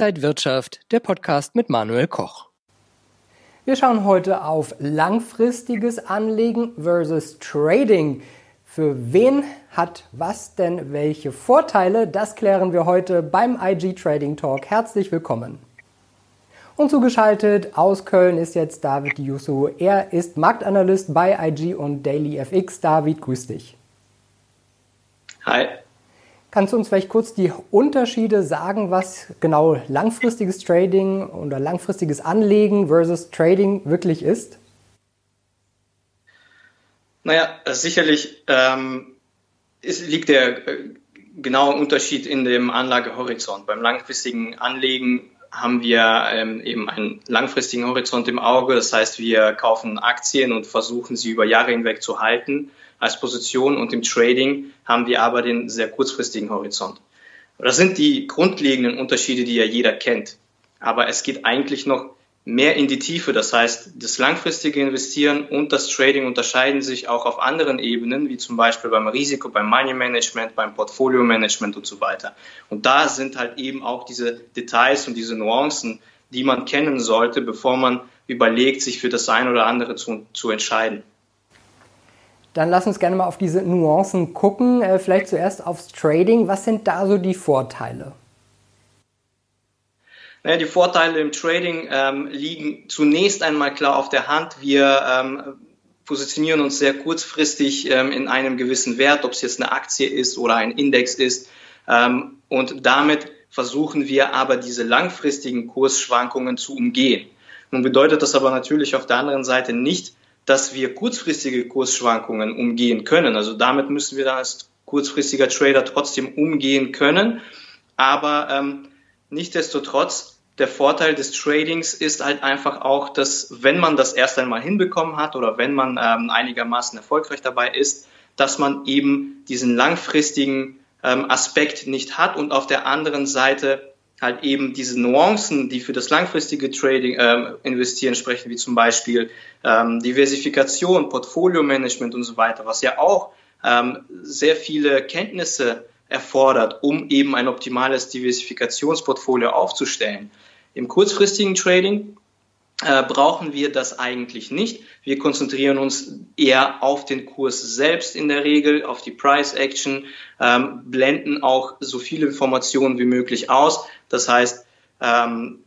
Inside Wirtschaft, der Podcast mit Manuel Koch. Wir schauen heute auf langfristiges Anlegen versus Trading. Für wen hat was denn welche Vorteile? Das klären wir heute beim IG Trading Talk. Herzlich willkommen. Und zugeschaltet aus Köln ist jetzt David Yusu. Er ist Marktanalyst bei IG und Daily FX. David, grüß dich. Hi. Kannst du uns vielleicht kurz die Unterschiede sagen, was genau langfristiges Trading oder langfristiges Anlegen versus Trading wirklich ist? Naja, sicherlich ähm, ist, liegt der äh, genaue Unterschied in dem Anlagehorizont. Beim langfristigen Anlegen haben wir ähm, eben einen langfristigen Horizont im Auge. Das heißt, wir kaufen Aktien und versuchen sie über Jahre hinweg zu halten als Position und im Trading haben wir aber den sehr kurzfristigen Horizont. Das sind die grundlegenden Unterschiede, die ja jeder kennt. Aber es geht eigentlich noch mehr in die Tiefe. Das heißt, das langfristige Investieren und das Trading unterscheiden sich auch auf anderen Ebenen, wie zum Beispiel beim Risiko, beim Money Management, beim Portfolio Management und so weiter. Und da sind halt eben auch diese Details und diese Nuancen, die man kennen sollte, bevor man überlegt, sich für das eine oder andere zu, zu entscheiden. Dann lass uns gerne mal auf diese Nuancen gucken. Äh, vielleicht zuerst aufs Trading. Was sind da so die Vorteile? Naja, die Vorteile im Trading ähm, liegen zunächst einmal klar auf der Hand. Wir ähm, positionieren uns sehr kurzfristig ähm, in einem gewissen Wert, ob es jetzt eine Aktie ist oder ein Index ist. Ähm, und damit versuchen wir aber diese langfristigen Kursschwankungen zu umgehen. Nun bedeutet das aber natürlich auf der anderen Seite nicht, dass wir kurzfristige Kursschwankungen umgehen können. Also damit müssen wir dann als kurzfristiger Trader trotzdem umgehen können. Aber ähm, Nichtsdestotrotz, der Vorteil des Tradings ist halt einfach auch, dass wenn man das erst einmal hinbekommen hat oder wenn man ähm, einigermaßen erfolgreich dabei ist, dass man eben diesen langfristigen ähm, Aspekt nicht hat und auf der anderen Seite halt eben diese Nuancen, die für das langfristige Trading ähm, investieren sprechen, wie zum Beispiel ähm, Diversifikation, Portfolio-Management und so weiter, was ja auch ähm, sehr viele Kenntnisse erfordert, um eben ein optimales Diversifikationsportfolio aufzustellen. Im kurzfristigen Trading äh, brauchen wir das eigentlich nicht. Wir konzentrieren uns eher auf den Kurs selbst in der Regel, auf die Price Action, ähm, blenden auch so viele Informationen wie möglich aus. Das heißt, ähm,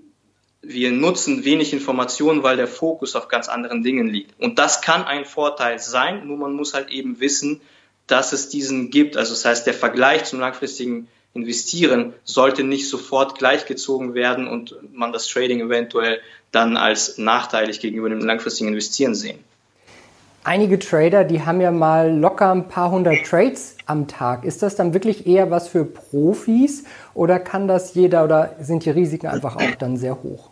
wir nutzen wenig Informationen, weil der Fokus auf ganz anderen Dingen liegt. Und das kann ein Vorteil sein, nur man muss halt eben wissen, dass es diesen gibt. Also das heißt, der Vergleich zum langfristigen Investieren sollte nicht sofort gleichgezogen werden und man das Trading eventuell dann als nachteilig gegenüber dem langfristigen Investieren sehen. Einige Trader, die haben ja mal locker ein paar hundert Trades am Tag. Ist das dann wirklich eher was für Profis oder kann das jeder oder sind die Risiken einfach auch dann sehr hoch?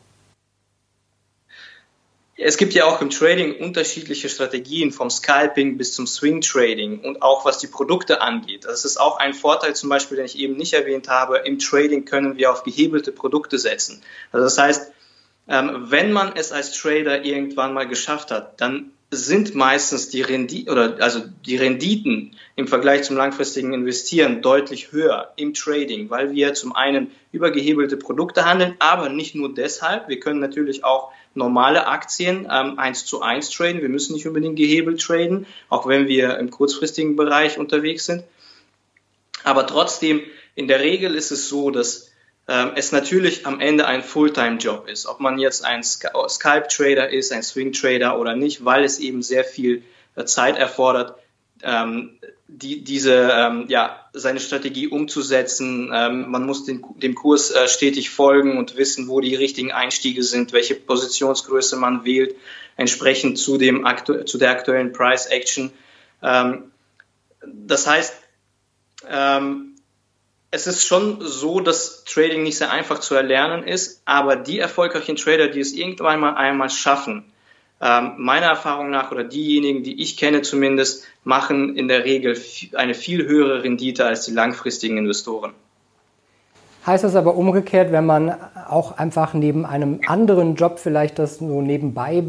Es gibt ja auch im Trading unterschiedliche Strategien, vom Scalping bis zum Swing Trading und auch was die Produkte angeht. Das ist auch ein Vorteil zum Beispiel, den ich eben nicht erwähnt habe. Im Trading können wir auf gehebelte Produkte setzen. Also das heißt, ähm, wenn man es als Trader irgendwann mal geschafft hat, dann sind meistens die Renditen oder also die Renditen im Vergleich zum langfristigen Investieren deutlich höher im Trading, weil wir zum einen über gehebelte Produkte handeln, aber nicht nur deshalb. Wir können natürlich auch normale Aktien ähm, zu eins traden. Wir müssen nicht unbedingt gehebelt traden, auch wenn wir im kurzfristigen Bereich unterwegs sind. Aber trotzdem, in der Regel ist es so, dass es natürlich am Ende ein Fulltime-Job ist, ob man jetzt ein Skype-Trader ist, ein Swing-Trader oder nicht, weil es eben sehr viel äh, Zeit erfordert, ähm, die, diese, ähm, ja, seine Strategie umzusetzen. Ähm, man muss den, dem Kurs äh, stetig folgen und wissen, wo die richtigen Einstiege sind, welche Positionsgröße man wählt, entsprechend zu, dem zu der aktuellen Price Action. Ähm, das heißt, ähm, es ist schon so, dass Trading nicht sehr einfach zu erlernen ist, aber die erfolgreichen Trader, die es irgendwann mal einmal schaffen, ähm, meiner Erfahrung nach oder diejenigen, die ich kenne zumindest, machen in der Regel eine viel höhere Rendite als die langfristigen Investoren. Heißt das aber umgekehrt, wenn man auch einfach neben einem anderen Job vielleicht das so nebenbei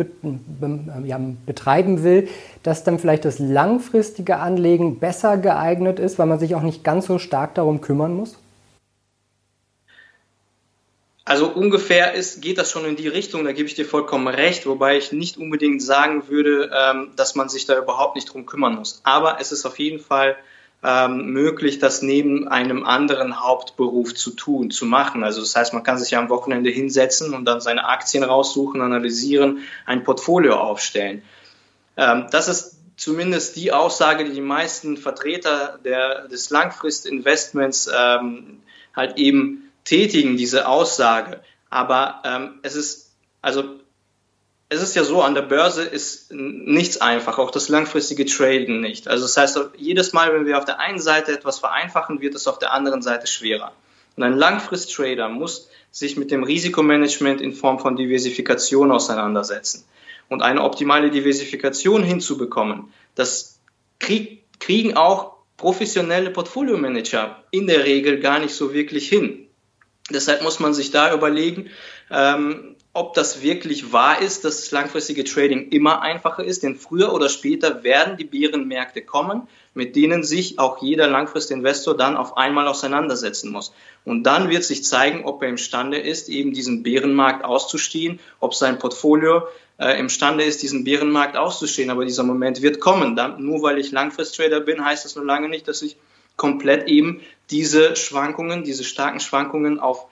ja, betreiben will, dass dann vielleicht das langfristige Anlegen besser geeignet ist, weil man sich auch nicht ganz so stark darum kümmern muss? Also ungefähr ist, geht das schon in die Richtung, da gebe ich dir vollkommen recht, wobei ich nicht unbedingt sagen würde, ähm, dass man sich da überhaupt nicht drum kümmern muss. Aber es ist auf jeden Fall ähm, möglich, das neben einem anderen Hauptberuf zu tun, zu machen. Also das heißt, man kann sich ja am Wochenende hinsetzen und dann seine Aktien raussuchen, analysieren, ein Portfolio aufstellen. Ähm, das ist zumindest die Aussage, die die meisten Vertreter der, des Langfristinvestments ähm, halt eben tätigen, diese Aussage. Aber ähm, es ist, also es ist ja so, an der Börse ist nichts einfach, auch das langfristige Traden nicht. Also das heißt, jedes Mal, wenn wir auf der einen Seite etwas vereinfachen, wird es auf der anderen Seite schwerer. Und ein Langfrist-Trader muss sich mit dem Risikomanagement in Form von Diversifikation auseinandersetzen. Und eine optimale Diversifikation hinzubekommen, das krieg, kriegen auch professionelle Portfolio-Manager in der Regel gar nicht so wirklich hin. Deshalb muss man sich da überlegen, ähm, ob das wirklich wahr ist, dass das langfristige Trading immer einfacher ist, denn früher oder später werden die Bärenmärkte kommen, mit denen sich auch jeder Langfristinvestor dann auf einmal auseinandersetzen muss. Und dann wird sich zeigen, ob er imstande ist, eben diesen Bärenmarkt auszustehen, ob sein Portfolio äh, imstande ist, diesen Bärenmarkt auszustehen. Aber dieser Moment wird kommen. Dann, nur weil ich Langfristtrader bin, heißt das nur lange nicht, dass ich komplett eben diese Schwankungen, diese starken Schwankungen auf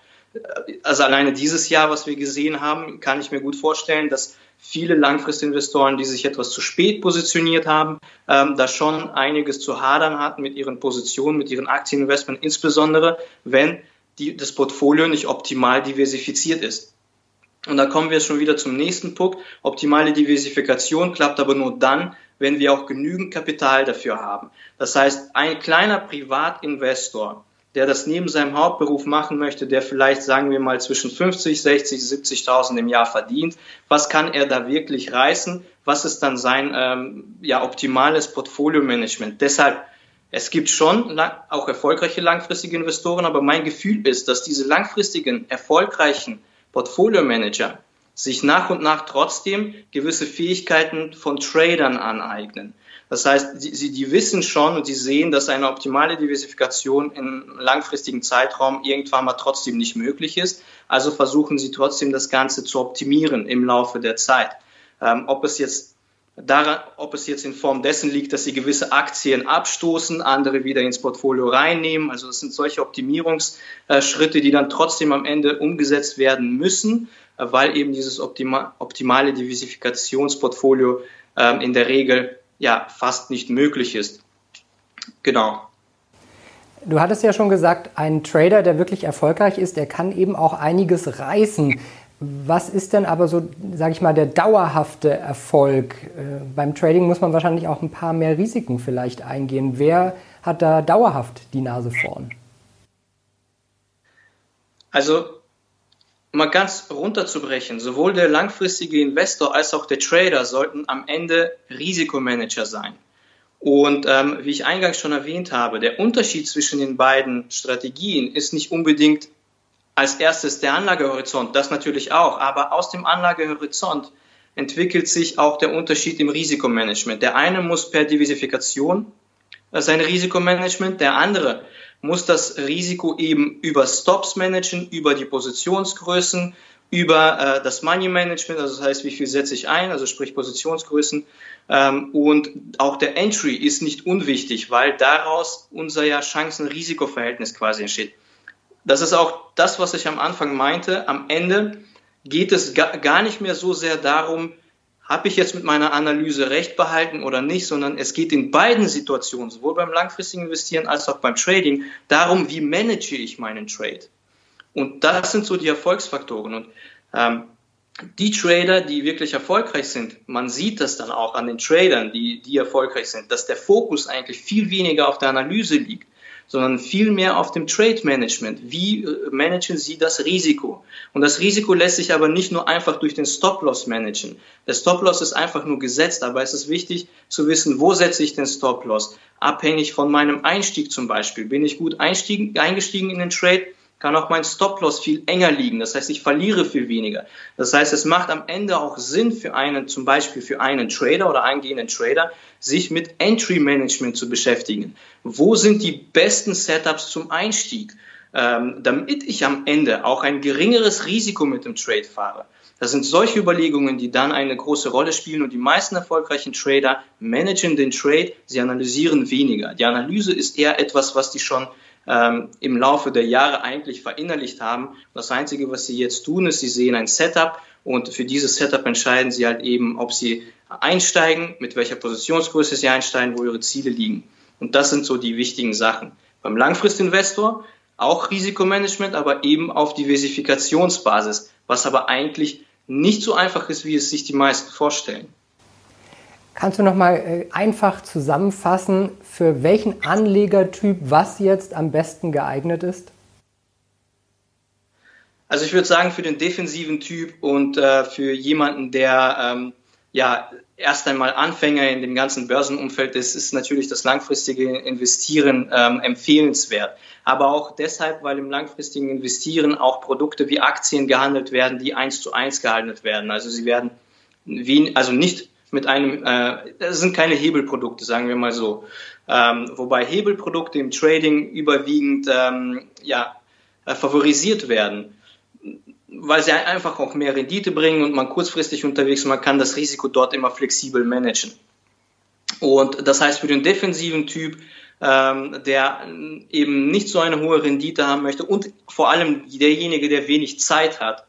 also alleine dieses Jahr, was wir gesehen haben, kann ich mir gut vorstellen, dass viele Langfristinvestoren, die sich etwas zu spät positioniert haben, ähm, da schon einiges zu hadern hatten mit ihren Positionen, mit ihren Aktieninvestments, insbesondere wenn die, das Portfolio nicht optimal diversifiziert ist. Und da kommen wir schon wieder zum nächsten Punkt. Optimale Diversifikation klappt aber nur dann, wenn wir auch genügend Kapital dafür haben. Das heißt, ein kleiner Privatinvestor, der das neben seinem Hauptberuf machen möchte, der vielleicht, sagen wir mal, zwischen 50, 60, 70.000 im Jahr verdient, was kann er da wirklich reißen? Was ist dann sein ähm, ja, optimales Portfolio-Management? Deshalb, es gibt schon auch erfolgreiche langfristige Investoren, aber mein Gefühl ist, dass diese langfristigen, erfolgreichen Portfolio-Manager sich nach und nach trotzdem gewisse Fähigkeiten von Tradern aneignen. Das heißt, sie, die wissen schon und sie sehen, dass eine optimale Diversifikation in langfristigen Zeitraum irgendwann mal trotzdem nicht möglich ist. Also versuchen sie trotzdem das Ganze zu optimieren im Laufe der Zeit. Ähm, ob es jetzt daran, ob es jetzt in Form dessen liegt, dass sie gewisse Aktien abstoßen, andere wieder ins Portfolio reinnehmen. Also das sind solche Optimierungsschritte, die dann trotzdem am Ende umgesetzt werden müssen, weil eben dieses optima optimale Diversifikationsportfolio ähm, in der Regel ja fast nicht möglich ist. Genau. Du hattest ja schon gesagt, ein Trader, der wirklich erfolgreich ist, der kann eben auch einiges reißen. Was ist denn aber so, sage ich mal, der dauerhafte Erfolg? Äh, beim Trading muss man wahrscheinlich auch ein paar mehr Risiken vielleicht eingehen. Wer hat da dauerhaft die Nase vorn? Also mal ganz runterzubrechen, sowohl der langfristige Investor als auch der Trader sollten am Ende Risikomanager sein. Und ähm, wie ich eingangs schon erwähnt habe, der Unterschied zwischen den beiden Strategien ist nicht unbedingt als erstes der Anlagehorizont, das natürlich auch, aber aus dem Anlagehorizont entwickelt sich auch der Unterschied im Risikomanagement. Der eine muss per Diversifikation äh, sein Risikomanagement, der andere muss das Risiko eben über Stops managen, über die Positionsgrößen, über äh, das Money Management, also das heißt, wie viel setze ich ein, also sprich Positionsgrößen. Ähm, und auch der Entry ist nicht unwichtig, weil daraus unser ja Chancen-Risiko-Verhältnis quasi entsteht. Das ist auch das, was ich am Anfang meinte. Am Ende geht es gar nicht mehr so sehr darum, habe ich jetzt mit meiner Analyse recht behalten oder nicht, sondern es geht in beiden Situationen, sowohl beim langfristigen Investieren als auch beim Trading, darum, wie manage ich meinen Trade. Und das sind so die Erfolgsfaktoren. Und ähm, die Trader, die wirklich erfolgreich sind, man sieht das dann auch an den Tradern, die, die erfolgreich sind, dass der Fokus eigentlich viel weniger auf der Analyse liegt, sondern vielmehr auf dem Trade Management. Wie äh, managen Sie das Risiko? Und das Risiko lässt sich aber nicht nur einfach durch den Stop-Loss managen. Der Stop-Loss ist einfach nur gesetzt, aber es ist wichtig zu wissen, wo setze ich den Stop-Loss? Abhängig von meinem Einstieg zum Beispiel. Bin ich gut eingestiegen in den Trade? Kann auch mein Stop-Loss viel enger liegen. Das heißt, ich verliere viel weniger. Das heißt, es macht am Ende auch Sinn für einen, zum Beispiel für einen Trader oder eingehenden Trader, sich mit Entry Management zu beschäftigen. Wo sind die besten Setups zum Einstieg? ähm, damit ich am Ende auch ein geringeres Risiko mit dem Trade fahre. Das sind solche Überlegungen, die dann eine große Rolle spielen und die meisten erfolgreichen Trader managen den Trade, sie analysieren weniger. Die Analyse ist eher etwas, was die schon ähm, im Laufe der Jahre eigentlich verinnerlicht haben. Das Einzige, was sie jetzt tun, ist, sie sehen ein Setup und für dieses Setup entscheiden sie halt eben, ob sie einsteigen, mit welcher Positionsgröße sie einsteigen, wo ihre Ziele liegen. Und das sind so die wichtigen Sachen. Beim Langfristinvestor auch Risikomanagement, aber eben auf Diversifikationsbasis, was aber eigentlich nicht so einfach ist, wie es sich die meisten vorstellen. Kannst du noch mal äh, einfach zusammenfassen, für welchen Anlegertyp was jetzt am besten geeignet ist? Also ich würde sagen, für den defensiven Typ und äh, für jemanden, der ähm, ja erst einmal Anfänger in dem ganzen Börsenumfeld ist, ist natürlich das langfristige Investieren ähm, empfehlenswert. Aber auch deshalb, weil im langfristigen Investieren auch Produkte wie Aktien gehandelt werden, die eins zu eins gehandelt werden. Also sie werden wie, also nicht mit einem, äh, das sind keine Hebelprodukte, sagen wir mal so. Ähm, wobei Hebelprodukte im Trading überwiegend ähm, ja, äh, favorisiert werden weil sie einfach auch mehr Rendite bringen und man kurzfristig unterwegs ist, man kann das Risiko dort immer flexibel managen. Und das heißt für den defensiven Typ, ähm, der eben nicht so eine hohe Rendite haben möchte und vor allem derjenige, der wenig Zeit hat,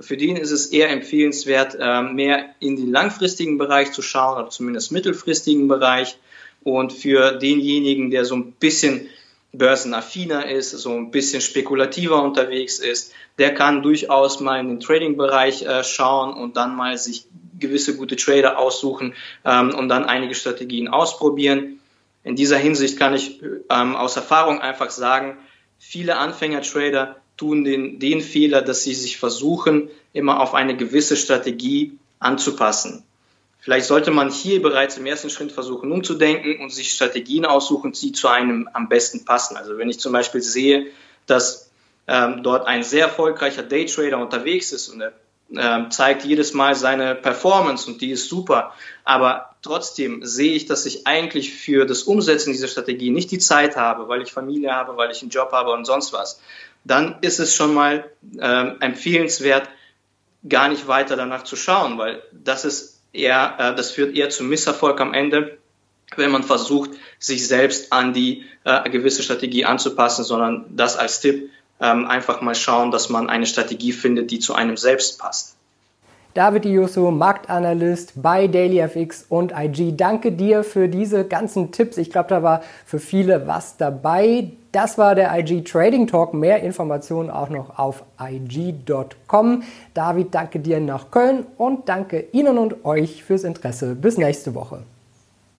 für den ist es eher empfehlenswert, äh, mehr in den langfristigen Bereich zu schauen oder zumindest mittelfristigen Bereich. Und für denjenigen, der so ein bisschen börsenaffiner ist, so ein bisschen spekulativer unterwegs ist, der kann durchaus mal in den Trading-Bereich äh, schauen und dann mal sich gewisse gute Trader aussuchen ähm, und dann einige Strategien ausprobieren. In dieser Hinsicht kann ich ähm, aus Erfahrung einfach sagen, viele Anfänger-Trader tun den, den Fehler, dass sie sich versuchen, immer auf eine gewisse Strategie anzupassen. Vielleicht sollte man hier bereits im ersten Schritt versuchen umzudenken und sich Strategien aussuchen, die zu einem am besten passen. Also wenn ich zum Beispiel sehe, dass ähm, dort ein sehr erfolgreicher Daytrader unterwegs ist und er ähm, zeigt jedes Mal seine Performance und die ist super, aber trotzdem sehe ich, dass ich eigentlich für das Umsetzen dieser Strategie nicht die Zeit habe, weil ich Familie habe, weil ich einen Job habe und sonst was, dann ist es schon mal ähm, empfehlenswert, gar nicht weiter danach zu schauen, weil das ist eher, äh, das führt eher zum Misserfolg am Ende, wenn man versucht, sich selbst an die äh, gewisse Strategie anzupassen, sondern das als Tipp ähm, einfach mal schauen, dass man eine Strategie findet, die zu einem selbst passt. David Iosso, Marktanalyst bei DailyFX und IG. Danke dir für diese ganzen Tipps. Ich glaube, da war für viele was dabei. Das war der IG Trading Talk. Mehr Informationen auch noch auf IG.com. David, danke dir nach Köln und danke Ihnen und euch fürs Interesse. Bis nächste Woche.